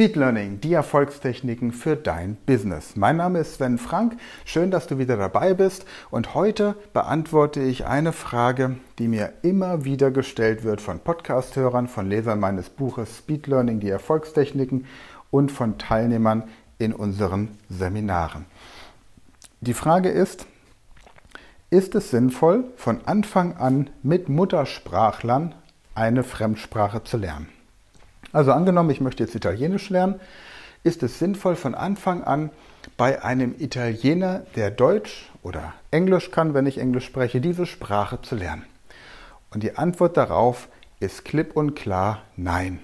Speed Learning, die Erfolgstechniken für dein Business. Mein Name ist Sven Frank. Schön, dass du wieder dabei bist. Und heute beantworte ich eine Frage, die mir immer wieder gestellt wird von Podcasthörern, von Lesern meines Buches Speed Learning, die Erfolgstechniken und von Teilnehmern in unseren Seminaren. Die Frage ist, ist es sinnvoll, von Anfang an mit Muttersprachlern eine Fremdsprache zu lernen? Also angenommen, ich möchte jetzt Italienisch lernen, ist es sinnvoll von Anfang an bei einem Italiener, der Deutsch oder Englisch kann, wenn ich Englisch spreche, diese Sprache zu lernen? Und die Antwort darauf ist klipp und klar nein.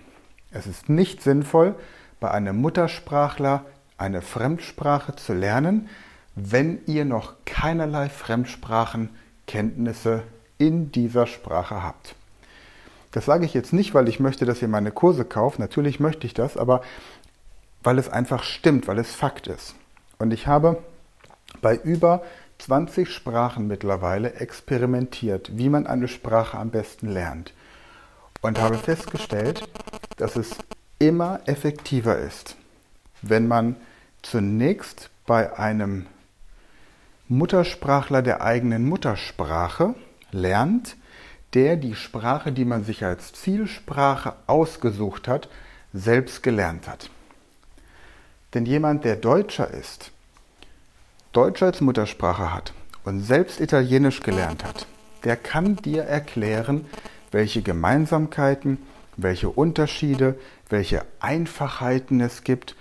Es ist nicht sinnvoll, bei einem Muttersprachler eine Fremdsprache zu lernen, wenn ihr noch keinerlei Fremdsprachenkenntnisse in dieser Sprache habt. Das sage ich jetzt nicht, weil ich möchte, dass ihr meine Kurse kauft. Natürlich möchte ich das, aber weil es einfach stimmt, weil es Fakt ist. Und ich habe bei über 20 Sprachen mittlerweile experimentiert, wie man eine Sprache am besten lernt. Und habe festgestellt, dass es immer effektiver ist, wenn man zunächst bei einem Muttersprachler der eigenen Muttersprache lernt, der die Sprache, die man sich als Zielsprache ausgesucht hat, selbst gelernt hat. Denn jemand, der Deutscher ist, Deutsch als Muttersprache hat und selbst Italienisch gelernt hat, der kann dir erklären, welche Gemeinsamkeiten, welche Unterschiede, welche Einfachheiten es gibt.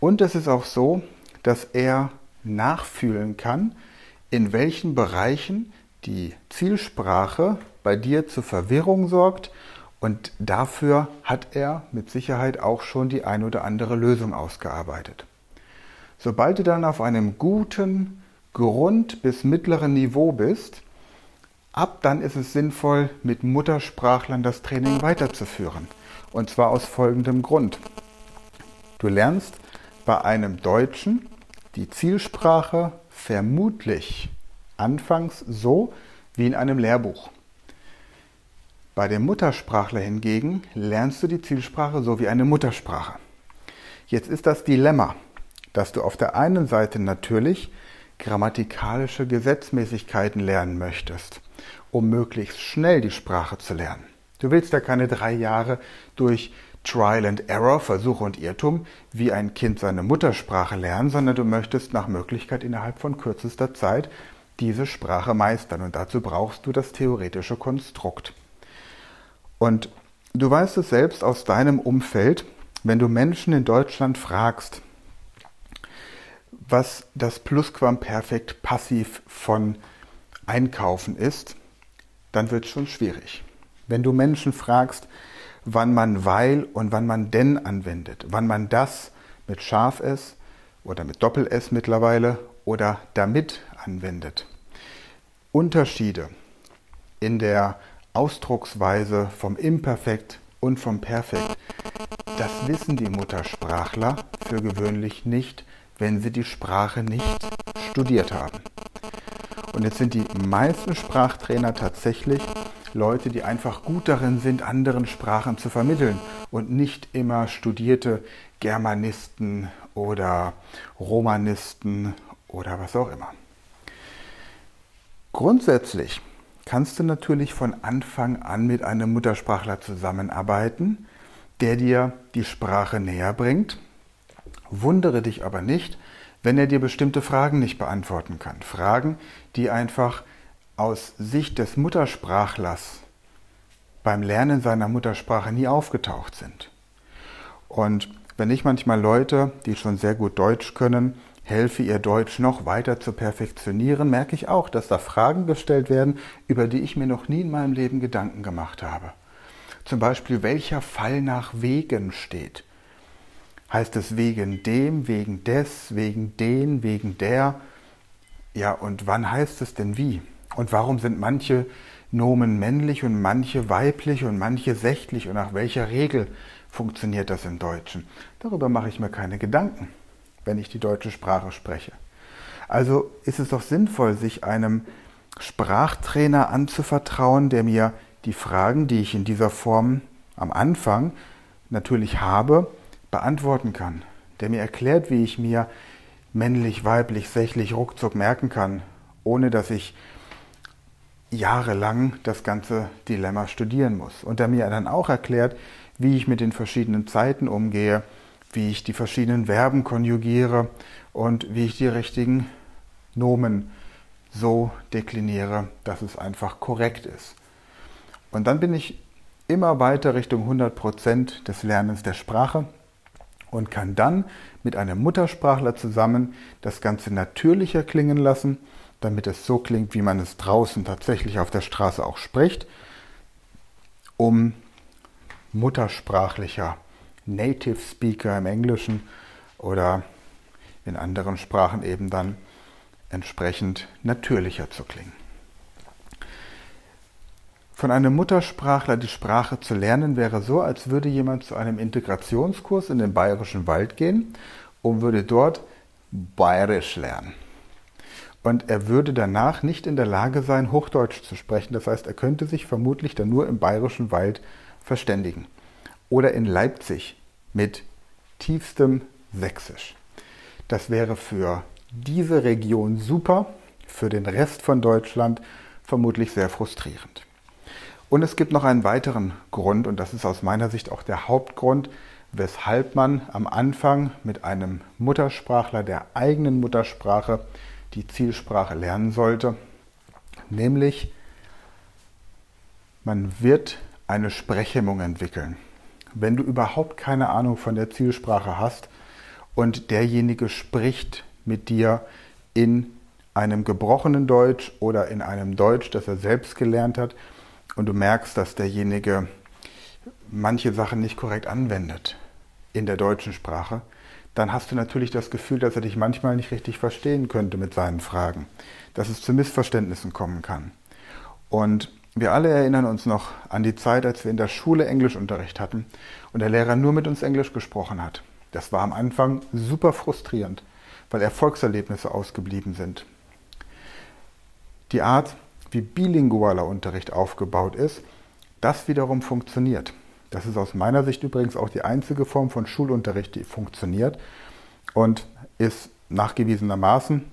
Und es ist auch so, dass er nachfühlen kann, in welchen Bereichen die Zielsprache bei dir zur Verwirrung sorgt und dafür hat er mit Sicherheit auch schon die ein oder andere Lösung ausgearbeitet. Sobald du dann auf einem guten Grund- bis mittleren Niveau bist, ab dann ist es sinnvoll, mit Muttersprachlern das Training weiterzuführen. Und zwar aus folgendem Grund. Du lernst bei einem Deutschen die Zielsprache vermutlich anfangs so wie in einem Lehrbuch. Bei dem Muttersprachler hingegen lernst du die Zielsprache so wie eine Muttersprache. Jetzt ist das Dilemma, dass du auf der einen Seite natürlich grammatikalische Gesetzmäßigkeiten lernen möchtest, um möglichst schnell die Sprache zu lernen. Du willst ja keine drei Jahre durch Trial and Error, Versuch und Irrtum, wie ein Kind seine Muttersprache lernen, sondern du möchtest nach Möglichkeit innerhalb von kürzester Zeit diese Sprache meistern. Und dazu brauchst du das theoretische Konstrukt. Und du weißt es selbst aus deinem Umfeld, wenn du Menschen in Deutschland fragst, was das Plusquamperfekt passiv von Einkaufen ist, dann wird es schon schwierig. Wenn du Menschen fragst, wann man weil und wann man denn anwendet, wann man das mit Scharf S oder mit Doppel S mittlerweile oder damit anwendet. Unterschiede in der Ausdrucksweise vom Imperfekt und vom Perfekt, das wissen die Muttersprachler für gewöhnlich nicht, wenn sie die Sprache nicht studiert haben. Und jetzt sind die meisten Sprachtrainer tatsächlich Leute, die einfach gut darin sind, anderen Sprachen zu vermitteln und nicht immer studierte Germanisten oder Romanisten oder was auch immer. Grundsätzlich kannst du natürlich von Anfang an mit einem Muttersprachler zusammenarbeiten, der dir die Sprache näher bringt. Wundere dich aber nicht, wenn er dir bestimmte Fragen nicht beantworten kann. Fragen, die einfach aus Sicht des Muttersprachlers beim Lernen seiner Muttersprache nie aufgetaucht sind. Und wenn ich manchmal Leute, die schon sehr gut Deutsch können, helfe, ihr Deutsch noch weiter zu perfektionieren, merke ich auch, dass da Fragen gestellt werden, über die ich mir noch nie in meinem Leben Gedanken gemacht habe. Zum Beispiel, welcher Fall nach wegen steht. Heißt es wegen dem, wegen des, wegen den, wegen der? Ja, und wann heißt es denn wie? Und warum sind manche Nomen männlich und manche weiblich und manche sächlich und nach welcher Regel funktioniert das im Deutschen? Darüber mache ich mir keine Gedanken wenn ich die deutsche Sprache spreche. Also ist es doch sinnvoll, sich einem Sprachtrainer anzuvertrauen, der mir die Fragen, die ich in dieser Form am Anfang natürlich habe, beantworten kann, der mir erklärt, wie ich mir männlich, weiblich, sächlich ruckzuck merken kann, ohne dass ich jahrelang das ganze Dilemma studieren muss. Und der mir dann auch erklärt, wie ich mit den verschiedenen Zeiten umgehe, wie ich die verschiedenen Verben konjugiere und wie ich die richtigen Nomen so dekliniere, dass es einfach korrekt ist. Und dann bin ich immer weiter Richtung 100% des Lernens der Sprache und kann dann mit einem Muttersprachler zusammen das Ganze natürlicher klingen lassen, damit es so klingt, wie man es draußen tatsächlich auf der Straße auch spricht, um muttersprachlicher Native Speaker im Englischen oder in anderen Sprachen eben dann entsprechend natürlicher zu klingen. Von einem Muttersprachler die Sprache zu lernen wäre so, als würde jemand zu einem Integrationskurs in den bayerischen Wald gehen und würde dort bayerisch lernen. Und er würde danach nicht in der Lage sein, Hochdeutsch zu sprechen. Das heißt, er könnte sich vermutlich dann nur im bayerischen Wald verständigen. Oder in Leipzig mit tiefstem Sächsisch. Das wäre für diese Region super, für den Rest von Deutschland vermutlich sehr frustrierend. Und es gibt noch einen weiteren Grund, und das ist aus meiner Sicht auch der Hauptgrund, weshalb man am Anfang mit einem Muttersprachler der eigenen Muttersprache die Zielsprache lernen sollte, nämlich man wird eine Sprechhemmung entwickeln. Wenn du überhaupt keine Ahnung von der Zielsprache hast und derjenige spricht mit dir in einem gebrochenen Deutsch oder in einem Deutsch, das er selbst gelernt hat, und du merkst, dass derjenige manche Sachen nicht korrekt anwendet in der deutschen Sprache, dann hast du natürlich das Gefühl, dass er dich manchmal nicht richtig verstehen könnte mit seinen Fragen, dass es zu Missverständnissen kommen kann. Und wir alle erinnern uns noch an die Zeit, als wir in der Schule Englischunterricht hatten und der Lehrer nur mit uns Englisch gesprochen hat. Das war am Anfang super frustrierend, weil Erfolgserlebnisse ausgeblieben sind. Die Art, wie bilingualer Unterricht aufgebaut ist, das wiederum funktioniert. Das ist aus meiner Sicht übrigens auch die einzige Form von Schulunterricht, die funktioniert und ist nachgewiesenermaßen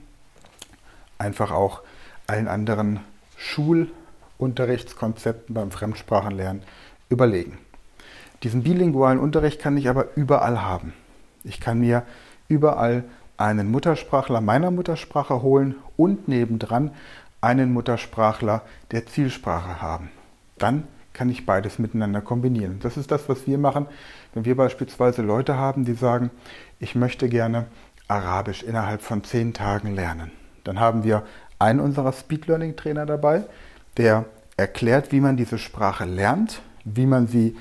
einfach auch allen anderen Schulunterrichtskonzepten beim Fremdsprachenlernen überlegen. Diesen bilingualen Unterricht kann ich aber überall haben. Ich kann mir überall einen Muttersprachler meiner Muttersprache holen und nebendran einen Muttersprachler der Zielsprache haben. Dann kann ich beides miteinander kombinieren. Das ist das, was wir machen, wenn wir beispielsweise Leute haben, die sagen, ich möchte gerne Arabisch innerhalb von zehn Tagen lernen. Dann haben wir einen unserer Speed Learning Trainer dabei, der erklärt, wie man diese Sprache lernt, wie man sie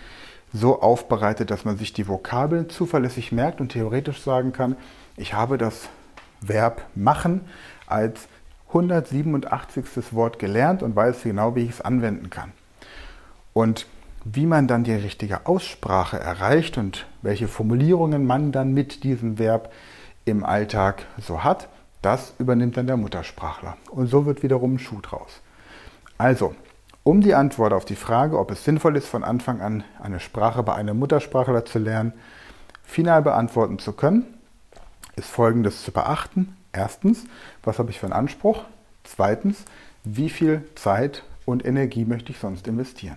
so aufbereitet, dass man sich die Vokabeln zuverlässig merkt und theoretisch sagen kann, ich habe das Verb machen als 187. Wort gelernt und weiß genau, wie ich es anwenden kann. Und wie man dann die richtige Aussprache erreicht und welche Formulierungen man dann mit diesem Verb im Alltag so hat, das übernimmt dann der Muttersprachler. Und so wird wiederum ein Schuh draus. Also, um die Antwort auf die Frage, ob es sinnvoll ist, von Anfang an eine Sprache bei einem Muttersprachler zu lernen, final beantworten zu können, ist Folgendes zu beachten. Erstens, was habe ich für einen Anspruch? Zweitens, wie viel Zeit und Energie möchte ich sonst investieren?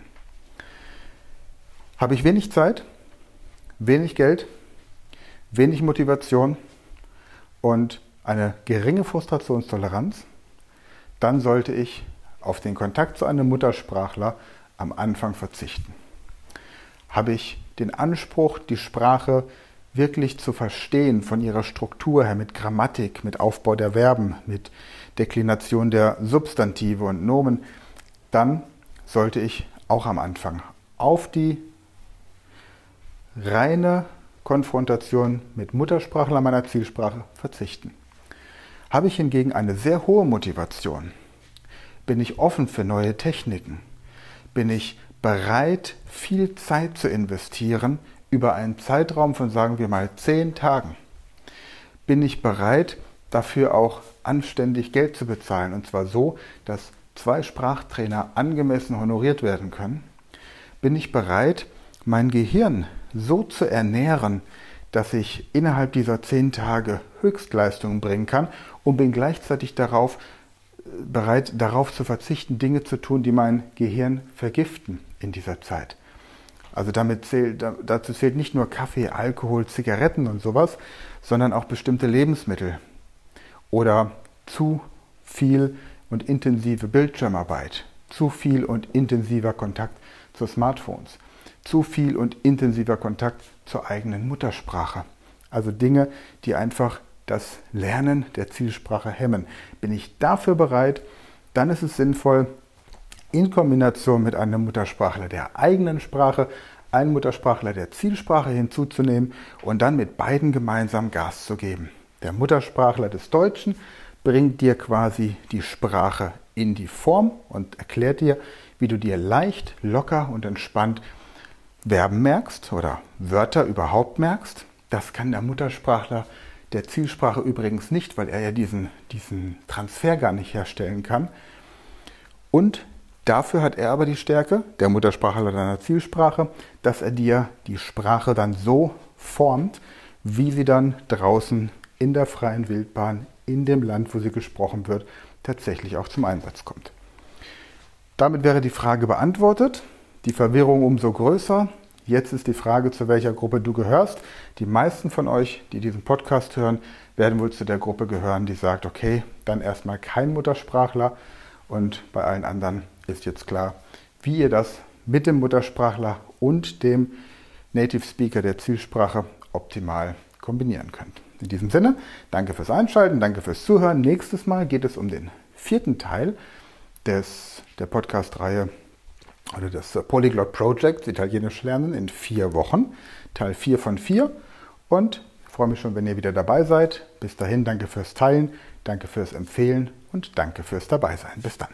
Habe ich wenig Zeit, wenig Geld, wenig Motivation und eine geringe Frustrationstoleranz, dann sollte ich auf den Kontakt zu einem Muttersprachler am Anfang verzichten. Habe ich den Anspruch, die Sprache wirklich zu verstehen von ihrer Struktur her, mit Grammatik, mit Aufbau der Verben, mit Deklination der Substantive und Nomen, dann sollte ich auch am Anfang auf die reine Konfrontation mit Muttersprachler meiner Zielsprache verzichten. Habe ich hingegen eine sehr hohe Motivation, bin ich offen für neue Techniken, bin ich bereit, viel Zeit zu investieren über einen Zeitraum von, sagen wir mal, zehn Tagen, bin ich bereit, dafür auch anständig Geld zu bezahlen. Und zwar so, dass zwei Sprachtrainer angemessen honoriert werden können, bin ich bereit, mein Gehirn so zu ernähren, dass ich innerhalb dieser zehn Tage Höchstleistungen bringen kann und bin gleichzeitig darauf bereit, darauf zu verzichten, Dinge zu tun, die mein Gehirn vergiften in dieser Zeit. Also damit zählt, dazu zählt nicht nur Kaffee, Alkohol, Zigaretten und sowas, sondern auch bestimmte Lebensmittel oder zu viel und intensive Bildschirmarbeit, zu viel und intensiver Kontakt zu Smartphones, zu viel und intensiver Kontakt zur eigenen Muttersprache. Also Dinge, die einfach das Lernen der Zielsprache hemmen. Bin ich dafür bereit, dann ist es sinnvoll, in Kombination mit einem Muttersprachler der eigenen Sprache einen Muttersprachler der Zielsprache hinzuzunehmen und dann mit beiden gemeinsam Gas zu geben. Der Muttersprachler des Deutschen bringt dir quasi die Sprache in die Form und erklärt dir, wie du dir leicht, locker und entspannt Verben merkst oder Wörter überhaupt merkst. Das kann der Muttersprachler der Zielsprache übrigens nicht, weil er ja diesen, diesen Transfer gar nicht herstellen kann. Und dafür hat er aber die Stärke, der Muttersprachler deiner Zielsprache, dass er dir die Sprache dann so formt, wie sie dann draußen in der freien Wildbahn, in dem Land, wo sie gesprochen wird, tatsächlich auch zum Einsatz kommt. Damit wäre die Frage beantwortet. Die Verwirrung umso größer. Jetzt ist die Frage, zu welcher Gruppe du gehörst. Die meisten von euch, die diesen Podcast hören, werden wohl zu der Gruppe gehören, die sagt, okay, dann erstmal kein Muttersprachler. Und bei allen anderen ist jetzt klar, wie ihr das mit dem Muttersprachler und dem Native Speaker der Zielsprache optimal kombinieren könnt. In diesem Sinne, danke fürs Einschalten, danke fürs Zuhören. Nächstes Mal geht es um den vierten Teil des, der Podcast-Reihe oder des Polyglot Project, Italienisch lernen in vier Wochen, Teil 4 von 4. Und ich freue mich schon, wenn ihr wieder dabei seid. Bis dahin, danke fürs Teilen, danke fürs Empfehlen und danke fürs Dabeisein. Bis dann.